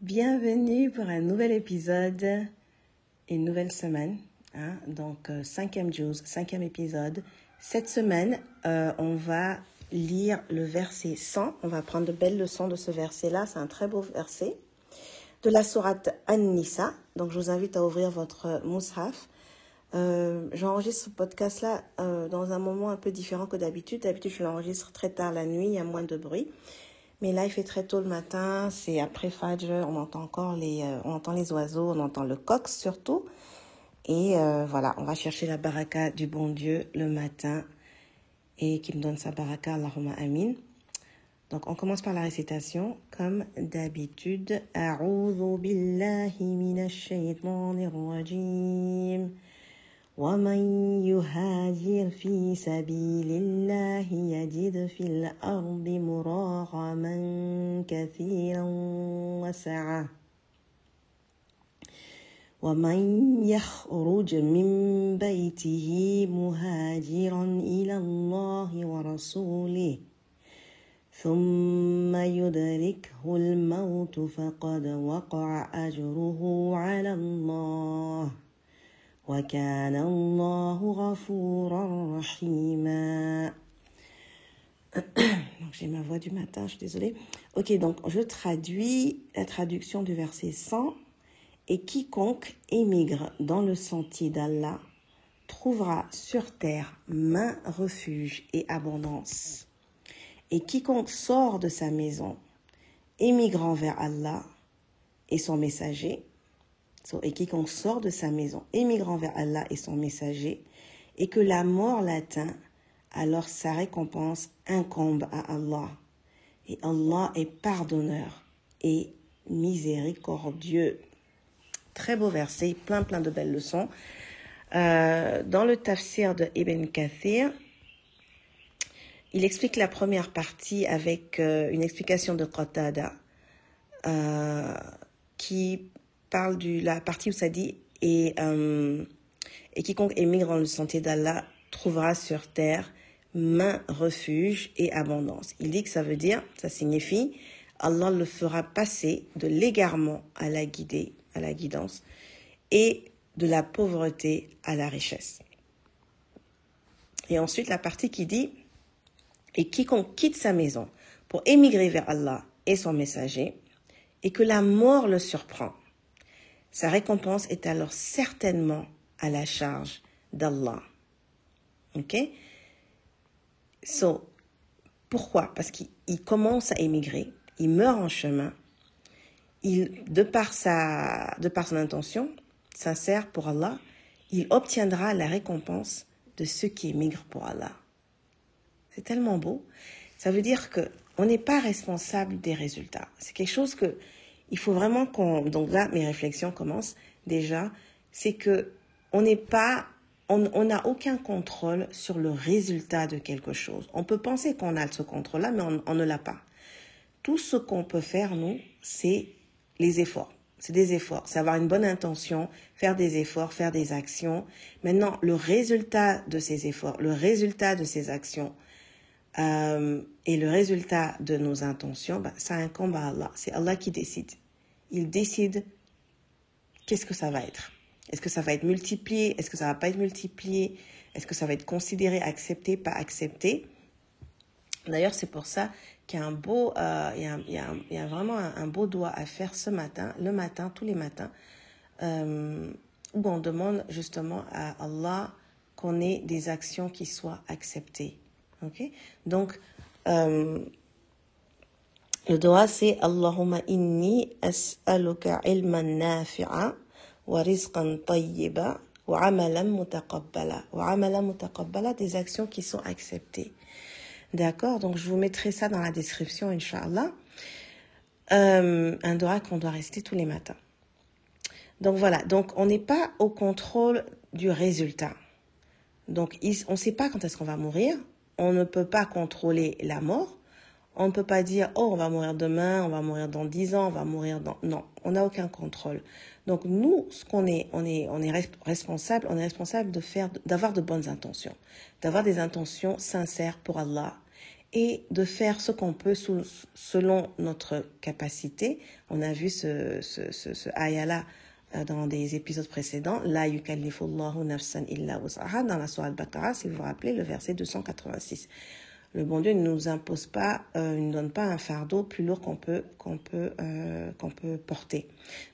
Bienvenue pour un nouvel épisode, une nouvelle semaine. Hein, donc, euh, cinquième juice, cinquième épisode. Cette semaine, euh, on va lire le verset 100. On va prendre de belles leçons de ce verset-là. C'est un très beau verset. De la sourate An-Nisa. Donc, je vous invite à ouvrir votre mushaf. Euh, J'enregistre ce podcast-là euh, dans un moment un peu différent que d'habitude. D'habitude, je l'enregistre très tard la nuit, il y a moins de bruit. Mais là, il fait très tôt le matin, c'est après Fajr, on entend encore les, euh, on entend les oiseaux, on entend le coq surtout. Et euh, voilà, on va chercher la baraka du bon Dieu le matin et qui me donne sa baraka, Allahumma amin. Donc on commence par la récitation comme d'habitude. Billahi rajim. ومن يهاجر في سبيل الله يجد في الأرض مراغما كثيرا وسعة. ومن يخرج من بيته مهاجرا إلى الله ورسوله ثم يدركه الموت فقد وقع أجره على الله. وكان الله غفورا رحيما j'ai ma voix du matin, je suis désolée. Ok, donc je traduis la traduction du verset 100 Et quiconque émigre dans le sentier d'Allah trouvera sur terre main, refuge et abondance. Et quiconque sort de sa maison, émigrant vers Allah et son messager, et quiconque sort de sa maison, émigrant vers Allah et son messager, et que la mort l'atteint, alors sa récompense incombe à Allah. Et Allah est pardonneur et miséricordieux. Très beau verset, plein plein de belles leçons. Euh, dans le tafsir de Ibn Kathir, il explique la première partie avec euh, une explication de Qatada euh, qui parle de la partie où ça dit et, euh, et quiconque émigre dans le sentier d'Allah trouvera sur terre main, refuge et abondance. Il dit que ça veut dire, ça signifie, Allah le fera passer de l'égarement à la guidée à la guidance et de la pauvreté à la richesse. Et ensuite la partie qui dit et quiconque quitte sa maison pour émigrer vers Allah et son messager et que la mort le surprend, sa récompense est alors certainement à la charge d'Allah. Ok? So, pourquoi? Parce qu'il commence à émigrer, il meurt en chemin, il, de par sa, de par son intention sincère pour Allah, il obtiendra la récompense de ceux qui émigrent pour Allah. C'est tellement beau. Ça veut dire que on n'est pas responsable des résultats. C'est quelque chose que il faut vraiment qu'on. Donc là, mes réflexions commencent déjà. C'est que on n'est pas, on n'a aucun contrôle sur le résultat de quelque chose. On peut penser qu'on a ce contrôle-là, mais on, on ne l'a pas. Tout ce qu'on peut faire, nous, c'est les efforts. C'est des efforts. C'est avoir une bonne intention, faire des efforts, faire des actions. Maintenant, le résultat de ces efforts, le résultat de ces actions euh, et le résultat de nos intentions, bah, ça incombe à Allah. C'est Allah qui décide. Il décide qu'est-ce que ça va être. Est-ce que ça va être multiplié? Est-ce que ça va pas être multiplié? Est-ce que ça va être considéré, accepté, pas accepté? D'ailleurs, c'est pour ça qu'il y a un beau, euh, il, y a, vraiment un, un, beau doigt à faire ce matin, le matin, tous les matins, euh, où on demande justement à Allah qu'on ait des actions qui soient acceptées. Ok? Donc, euh, le doigt c'est Allahumma inni as'aluka ilman nafi'a wa rizqan tayyiba wa amalan mutaqabbala. Wa amalan mutaqabbala, des actions qui sont acceptées. D'accord? Donc, je vous mettrai ça dans la description, Inch'Allah. Euh, un doigt qu'on doit rester tous les matins. Donc voilà, donc on n'est pas au contrôle du résultat. Donc on ne sait pas quand est-ce qu'on va mourir, on ne peut pas contrôler la mort, on ne peut pas dire oh on va mourir demain, on va mourir dans dix ans, on va mourir dans non, on n'a aucun contrôle. Donc nous, ce qu'on est, on est, on est responsable, on est responsable de faire, d'avoir de bonnes intentions, d'avoir des intentions sincères pour Allah et de faire ce qu'on peut selon notre capacité. On a vu ce, ce, ce, ce ayah-là dans des épisodes précédents, La yukallifullahu nafsan illa wus'aha, dans la Surah Al-Baqarah, si vous vous rappelez, le verset 286. Le bon Dieu ne nous impose pas, euh, ne donne pas un fardeau plus lourd qu'on peut, qu'on peut, euh, qu'on peut porter.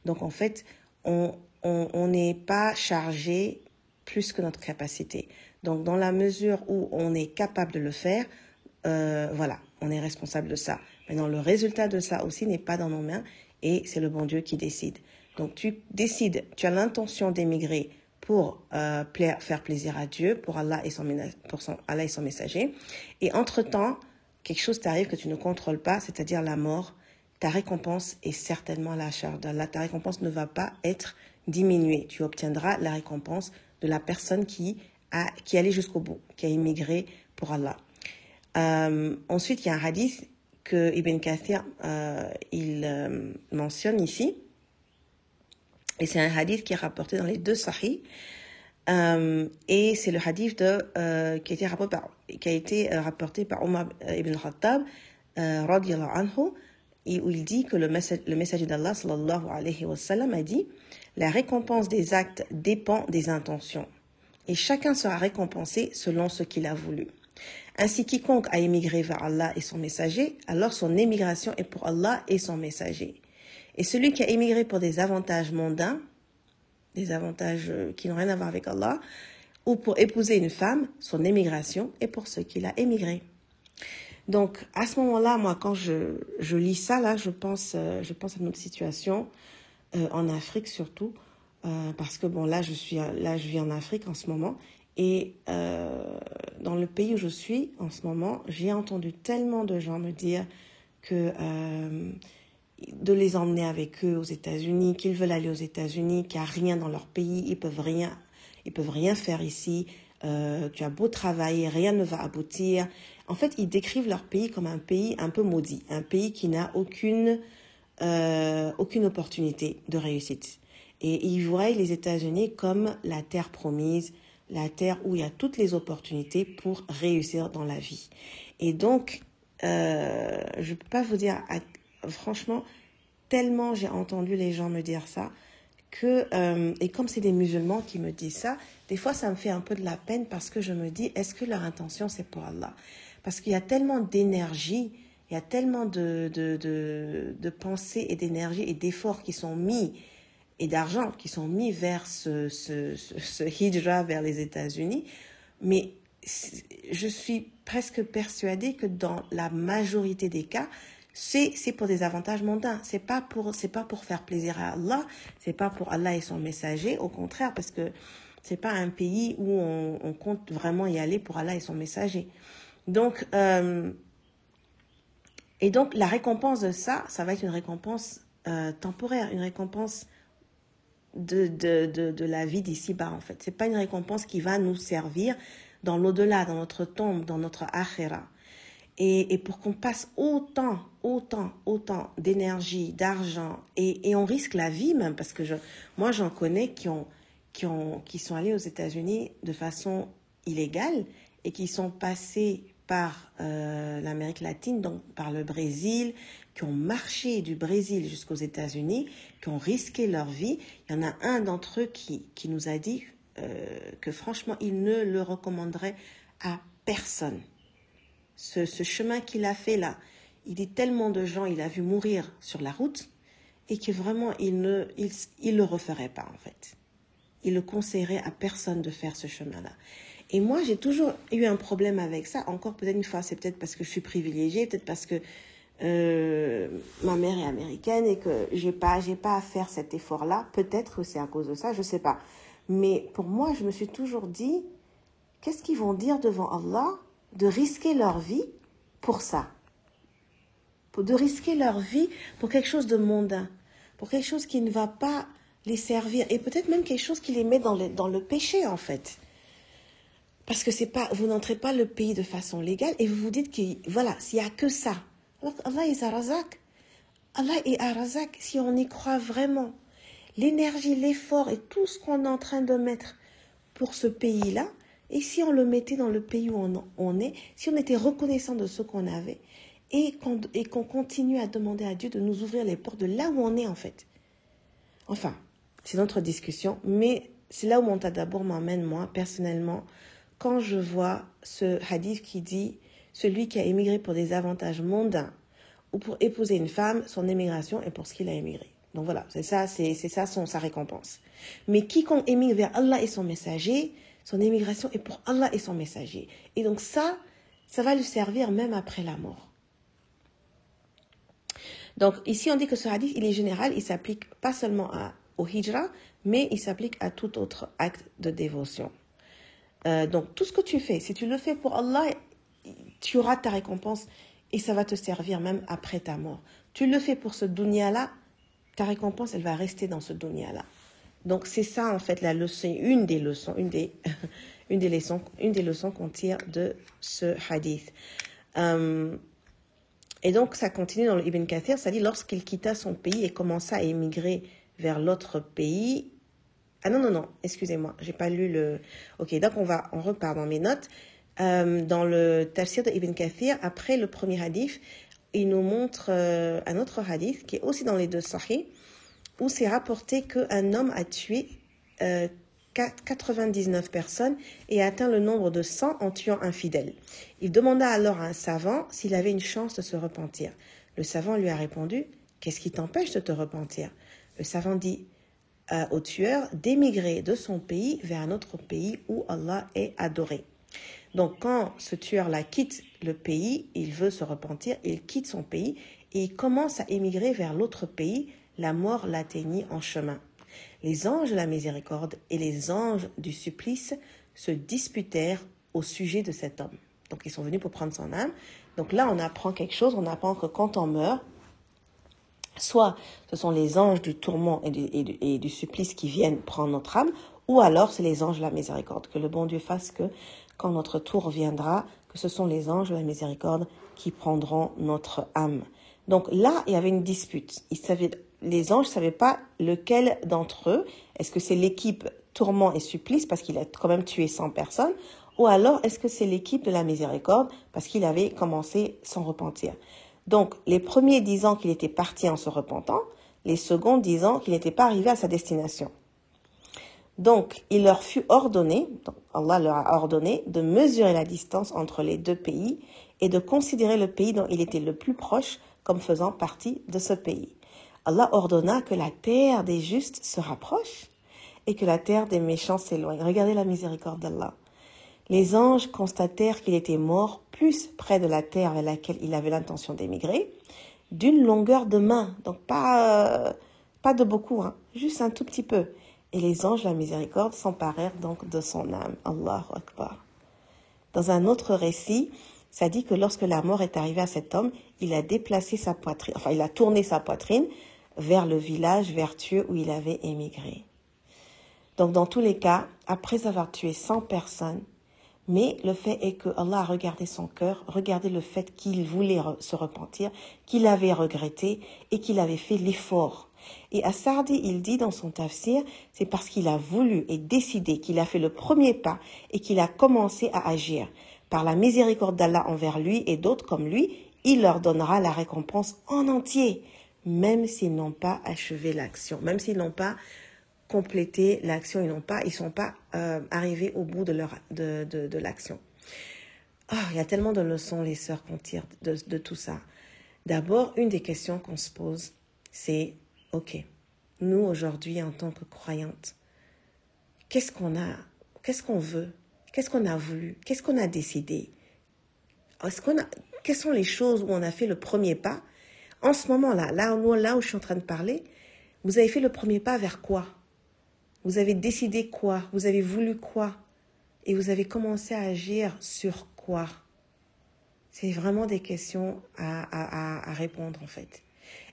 Donc en fait, on n'est on, pas chargé plus que notre capacité. Donc dans la mesure où on est capable de le faire, euh, voilà, on est responsable de ça. Maintenant, le résultat de ça aussi n'est pas dans nos mains et c'est le bon Dieu qui décide. Donc tu décides, tu as l'intention d'émigrer pour euh, faire plaisir à Dieu, pour Allah et son, pour son, Allah et son messager. Et entre-temps, quelque chose t'arrive que tu ne contrôles pas, c'est-à-dire la mort. Ta récompense est certainement la charge d'Allah. Ta récompense ne va pas être diminuée. Tu obtiendras la récompense de la personne qui a qui allait jusqu'au bout, qui a immigré pour Allah. Euh, ensuite, il y a un hadith que Ibn Kathir euh, il euh, mentionne ici et c'est un hadith qui est rapporté dans les deux sahih. Euh, et c'est le hadith de, euh, qui, a été rapporté par, qui a été euh, rapporté par Omar ibn Khattab, euh, anhu, et où il dit que le, message, le messager d'Allah sallallahu alayhi wa sallam a dit La récompense des actes dépend des intentions, et chacun sera récompensé selon ce qu'il a voulu. Ainsi, quiconque a émigré vers Allah et son messager, alors son émigration est pour Allah et son messager. Et celui qui a émigré pour des avantages mondains, des avantages euh, qui n'ont rien à voir avec Allah, ou pour épouser une femme, son émigration est pour ceux qui a émigré. Donc, à ce moment-là, moi, quand je, je, lis ça, là, je pense, euh, je pense à notre situation, euh, en Afrique surtout, parce que, bon, là je, suis, là, je vis en Afrique en ce moment, et dans le pays où je suis en ce moment, j'ai entendu tellement de gens me dire que de les emmener avec eux aux États-Unis, qu'ils veulent aller aux États-Unis, qu'il n'y a rien dans leur pays, ils peuvent rien, ils peuvent rien faire ici. Euh, tu as beau travailler, rien ne va aboutir. En fait, ils décrivent leur pays comme un pays un peu maudit, un pays qui n'a aucune euh, aucune opportunité de réussite. Et ils voient les États-Unis comme la terre promise, la terre où il y a toutes les opportunités pour réussir dans la vie. Et donc, euh, je ne peux pas vous dire franchement, tellement j'ai entendu les gens me dire ça que, euh, et comme c'est des musulmans qui me disent ça, des fois ça me fait un peu de la peine parce que je me dis, est-ce que leur intention c'est pour Allah? Parce qu'il y a tellement d'énergie, il y a tellement de, de, de, pensées et d'énergie et d'efforts qui sont mis et d'argent qui sont mis vers ce, ce, ce, ce hijra vers les États-Unis. Mais je suis presque persuadée que dans la majorité des cas, c'est pour des avantages mondains. C'est pas pour c'est pas pour faire plaisir à Allah. C'est pas pour Allah et son messager. Au contraire parce que c'est pas un pays où on, on, compte vraiment y aller pour Allah et son messager. Donc euh, et donc la récompense de ça ça va être une récompense euh, temporaire. Une récompense de, de, de, de la vie d'ici-bas en fait. C'est pas une récompense qui va nous servir dans l'au-delà dans notre tombe dans notre akhira et, pour qu'on passe autant, autant, autant d'énergie, d'argent, et, et on risque la vie même, parce que je, moi j'en connais qui, ont, qui, ont, qui sont allés aux États-Unis de façon illégale et qui sont passés par euh, l'Amérique latine, donc par le Brésil, qui ont marché du Brésil jusqu'aux États-Unis, qui ont risqué leur vie. Il y en a un d'entre eux qui, qui nous a dit euh, que franchement, il ne le recommanderait à personne ce, ce chemin qu'il a fait là, il dit tellement de gens, il a vu mourir sur la route et que vraiment, il ne il, il le referait pas, en fait. Il le conseillerait à personne de faire ce chemin-là. Et moi, j'ai toujours eu un problème avec ça. Encore peut-être une fois, c'est peut-être parce que je suis privilégiée, peut-être parce que euh, ma mère est américaine et que j'ai pas, j'ai pas à faire cet effort-là. Peut-être que c'est à cause de ça, je sais pas. Mais pour moi, je me suis toujours dit, qu'est-ce qu'ils vont dire devant Allah de risquer leur vie pour ça De risquer leur vie pour quelque chose de mondain, pour quelque chose qui ne va pas les servir et peut-être même quelque chose qui les met dans le, dans le péché en fait. Parce que c'est pas, vous n'entrez pas le pays de façon légale et vous vous dites que voilà, s'il y a que ça. Alors Allah est Arazak. Allah est Arazak si on y croit vraiment. L'énergie, l'effort et tout ce qu'on est en train de mettre pour ce pays-là, et si on le mettait dans le pays où on, est, si on était reconnaissant de ce qu'on avait, et qu'on qu'on continue à demander à Dieu de nous ouvrir les portes de là où on est en fait. Enfin, c'est notre discussion, mais c'est là où mon d'abord m'emmène moi personnellement quand je vois ce hadith qui dit celui qui a émigré pour des avantages mondains ou pour épouser une femme, son émigration est pour ce qu'il a émigré. Donc voilà, c'est ça, c'est ça son, sa récompense. Mais quiconque émigre vers Allah et son messager, son émigration est pour Allah et son messager. Et donc ça, ça va lui servir même après la mort. Donc ici, on dit que ce hadith, il est général, il s'applique pas seulement au hijra, mais il s'applique à tout autre acte de dévotion. Euh, donc tout ce que tu fais, si tu le fais pour Allah, tu auras ta récompense et ça va te servir même après ta mort. Tu le fais pour ce dunya-là, ta récompense, elle va rester dans ce dunya-là. Donc c'est ça en fait la leçon, une des leçons, une des, une des leçons, une des leçons qu'on tire de ce hadith. Euh, et donc ça continue dans le Ibn Kathir, ça dit lorsqu'il quitta son pays et commença à émigrer vers l'autre pays, ah non, non, non, excusez-moi, j'ai pas lu le. Ok, donc on va, on repart dans mes notes. Euh, dans le tafsir de Ibn Kathir, après le premier hadith, il nous montre euh, un autre hadith qui est aussi dans les deux sahih, où c'est rapporté qu'un homme a tué euh, 99 personnes et a atteint le nombre de 100 en tuant un fidèle. Il demanda alors à un savant s'il avait une chance de se repentir. Le savant lui a répondu Qu'est-ce qui t'empêche de te repentir? Le savant dit euh, au tueur d'émigrer de son pays vers un autre pays où Allah est adoré. Donc quand ce tueur-là quitte le pays, il veut se repentir, il quitte son pays et il commence à émigrer vers l'autre pays, la mort l'atteignit en chemin. Les anges de la miséricorde et les anges du supplice se disputèrent au sujet de cet homme. Donc ils sont venus pour prendre son âme. Donc là, on apprend quelque chose, on apprend que quand on meurt, Soit ce sont les anges du tourment et du, supplice qui viennent prendre notre âme, ou alors c'est les anges de la miséricorde. Que le bon Dieu fasse que quand notre tour viendra, que ce sont les anges de la miséricorde qui prendront notre âme. Donc là, il y avait une dispute. Ils savaient, les anges ne savaient pas lequel d'entre eux, est-ce que c'est l'équipe tourment et supplice parce qu'il a quand même tué 100 personnes, ou alors est-ce que c'est l'équipe de la miséricorde parce qu'il avait commencé sans repentir? Donc, les premiers disant qu'il était parti en se repentant, les seconds disant qu'il n'était pas arrivé à sa destination. Donc, il leur fut ordonné, Allah leur a ordonné, de mesurer la distance entre les deux pays et de considérer le pays dont il était le plus proche comme faisant partie de ce pays. Allah ordonna que la terre des justes se rapproche et que la terre des méchants s'éloigne. Regardez la miséricorde d'Allah. Les anges constatèrent qu'il était mort plus près de la terre vers laquelle il avait l'intention d'émigrer, d'une longueur de main, donc pas, euh, pas de beaucoup, hein, juste un tout petit peu. Et les anges la miséricorde s'emparèrent donc de son âme. Allahu Akbar. Dans un autre récit, ça dit que lorsque la mort est arrivée à cet homme, il a déplacé sa poitrine, enfin il a tourné sa poitrine vers le village vertueux où il avait émigré. Donc dans tous les cas, après avoir tué 100 personnes, mais le fait est que Allah a regardé son cœur, regardé le fait qu'il voulait se repentir, qu'il avait regretté et qu'il avait fait l'effort. Et à Sardi, il dit dans son tafsir, c'est parce qu'il a voulu et décidé qu'il a fait le premier pas et qu'il a commencé à agir. Par la miséricorde d'Allah envers lui et d'autres comme lui, il leur donnera la récompense en entier, même s'ils n'ont pas achevé l'action, même s'ils n'ont pas compléter l'action, ils n'ont pas, ils sont pas euh, arrivés au bout de leur de, de, l'action. Oh, il y a tellement de leçons les sœurs qu'on tire de, de tout ça. D'abord, une des questions qu'on se pose, c'est, OK, nous aujourd'hui en tant que croyantes, qu'est-ce qu'on a, qu'est-ce qu'on veut, qu'est-ce qu'on a voulu, qu'est-ce qu'on a décidé? Est-ce qu'on a, Quelles sont les choses où on a fait le premier pas En ce moment-là, là, là où je suis en train de parler, vous avez fait le premier pas vers quoi? Vous avez décidé quoi? Vous avez voulu quoi? Et vous avez commencé à agir sur quoi? C'est vraiment des questions à, répondre en fait.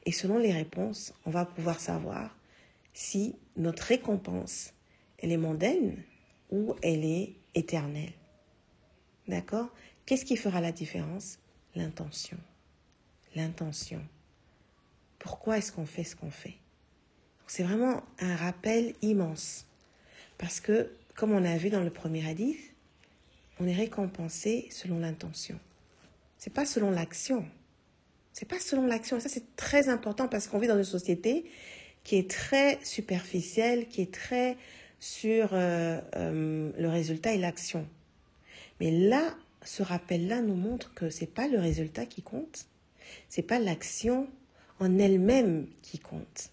Et selon les réponses, on va pouvoir savoir si notre récompense, elle est mondaine ou elle est éternelle. D'accord? Qu'est-ce qui fera la différence? L'intention. L'intention. Pourquoi est-ce qu'on fait ce qu'on fait? C'est vraiment un rappel immense. Parce que, comme on a vu dans le premier hadith, on est récompensé selon l'intention. C'est pas selon l'action. C'est pas selon l'action. Et ça, c'est très important parce qu'on vit dans une société qui est très superficielle, qui est très sur euh, euh, le résultat et l'action. Mais là, ce rappel-là nous montre que c'est pas le résultat qui compte, c'est pas l'action en elle-même qui compte,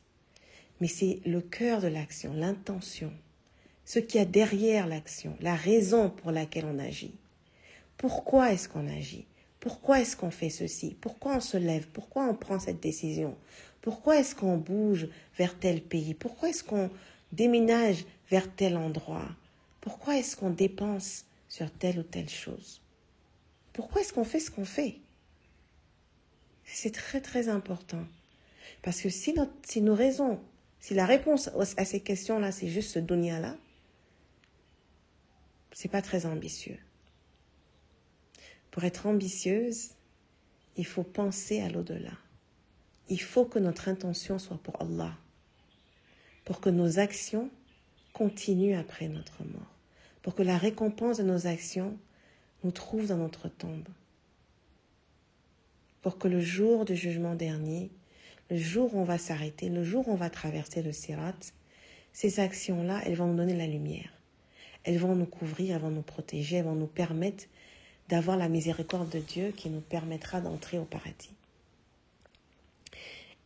mais c'est le cœur de l'action, l'intention, ce qu'il y a derrière l'action, la raison pour laquelle on agit. Pourquoi est-ce qu'on agit? Pourquoi est-ce qu'on fait ceci? Pourquoi on se lève? Pourquoi on prend cette décision? Pourquoi est-ce qu'on bouge vers tel pays? Pourquoi est-ce qu'on déménage vers tel endroit? Pourquoi est-ce qu'on dépense sur telle ou telle chose? Pourquoi est-ce qu'on fait ce qu'on fait? C'est très très important. Parce que si, notre, si raisons, si la réponse à ces questions-là, c'est juste ce dunya-là, c'est pas très ambitieux. Pour être ambitieuse, il faut penser à l'au-delà. Il faut que notre intention soit pour Allah, pour que nos actions continuent après notre mort, pour que la récompense de nos actions nous trouve dans notre tombe, pour que le jour du jugement dernier, le jour où on va s'arrêter, le jour où on va traverser le sirat, ces actions-là, elles vont nous donner la lumière. Elles vont nous couvrir, elles vont nous protéger, elles vont nous permettre d'avoir la miséricorde de Dieu qui nous permettra d'entrer au paradis.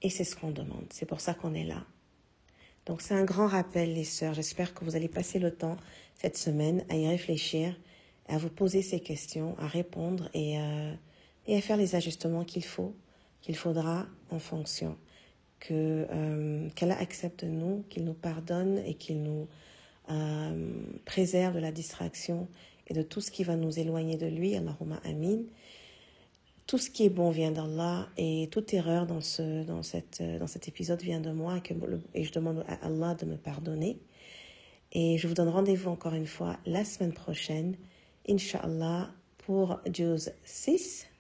Et c'est ce qu'on demande. C'est pour ça qu'on est là. Donc c'est un grand rappel, les sœurs. J'espère que vous allez passer le temps cette semaine à y réfléchir, à vous poser ces questions, à répondre et, euh, et à faire les ajustements qu'il faut, qu'il faudra en fonction. Que euh, qu'Allah accepte nous, qu'il nous pardonne et qu'il nous euh, préserve de la distraction et de tout ce qui va nous éloigner de lui. Allahumma amin. Tout ce qui est bon vient d'Allah et toute erreur dans, ce, dans, cette, dans cet épisode vient de moi que, et je demande à Allah de me pardonner. Et je vous donne rendez-vous encore une fois la semaine prochaine, Inch'Allah, pour Juz 6,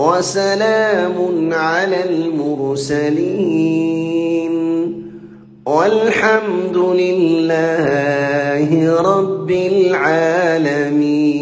وسلام على المرسلين. والحمد لله رب العالمين.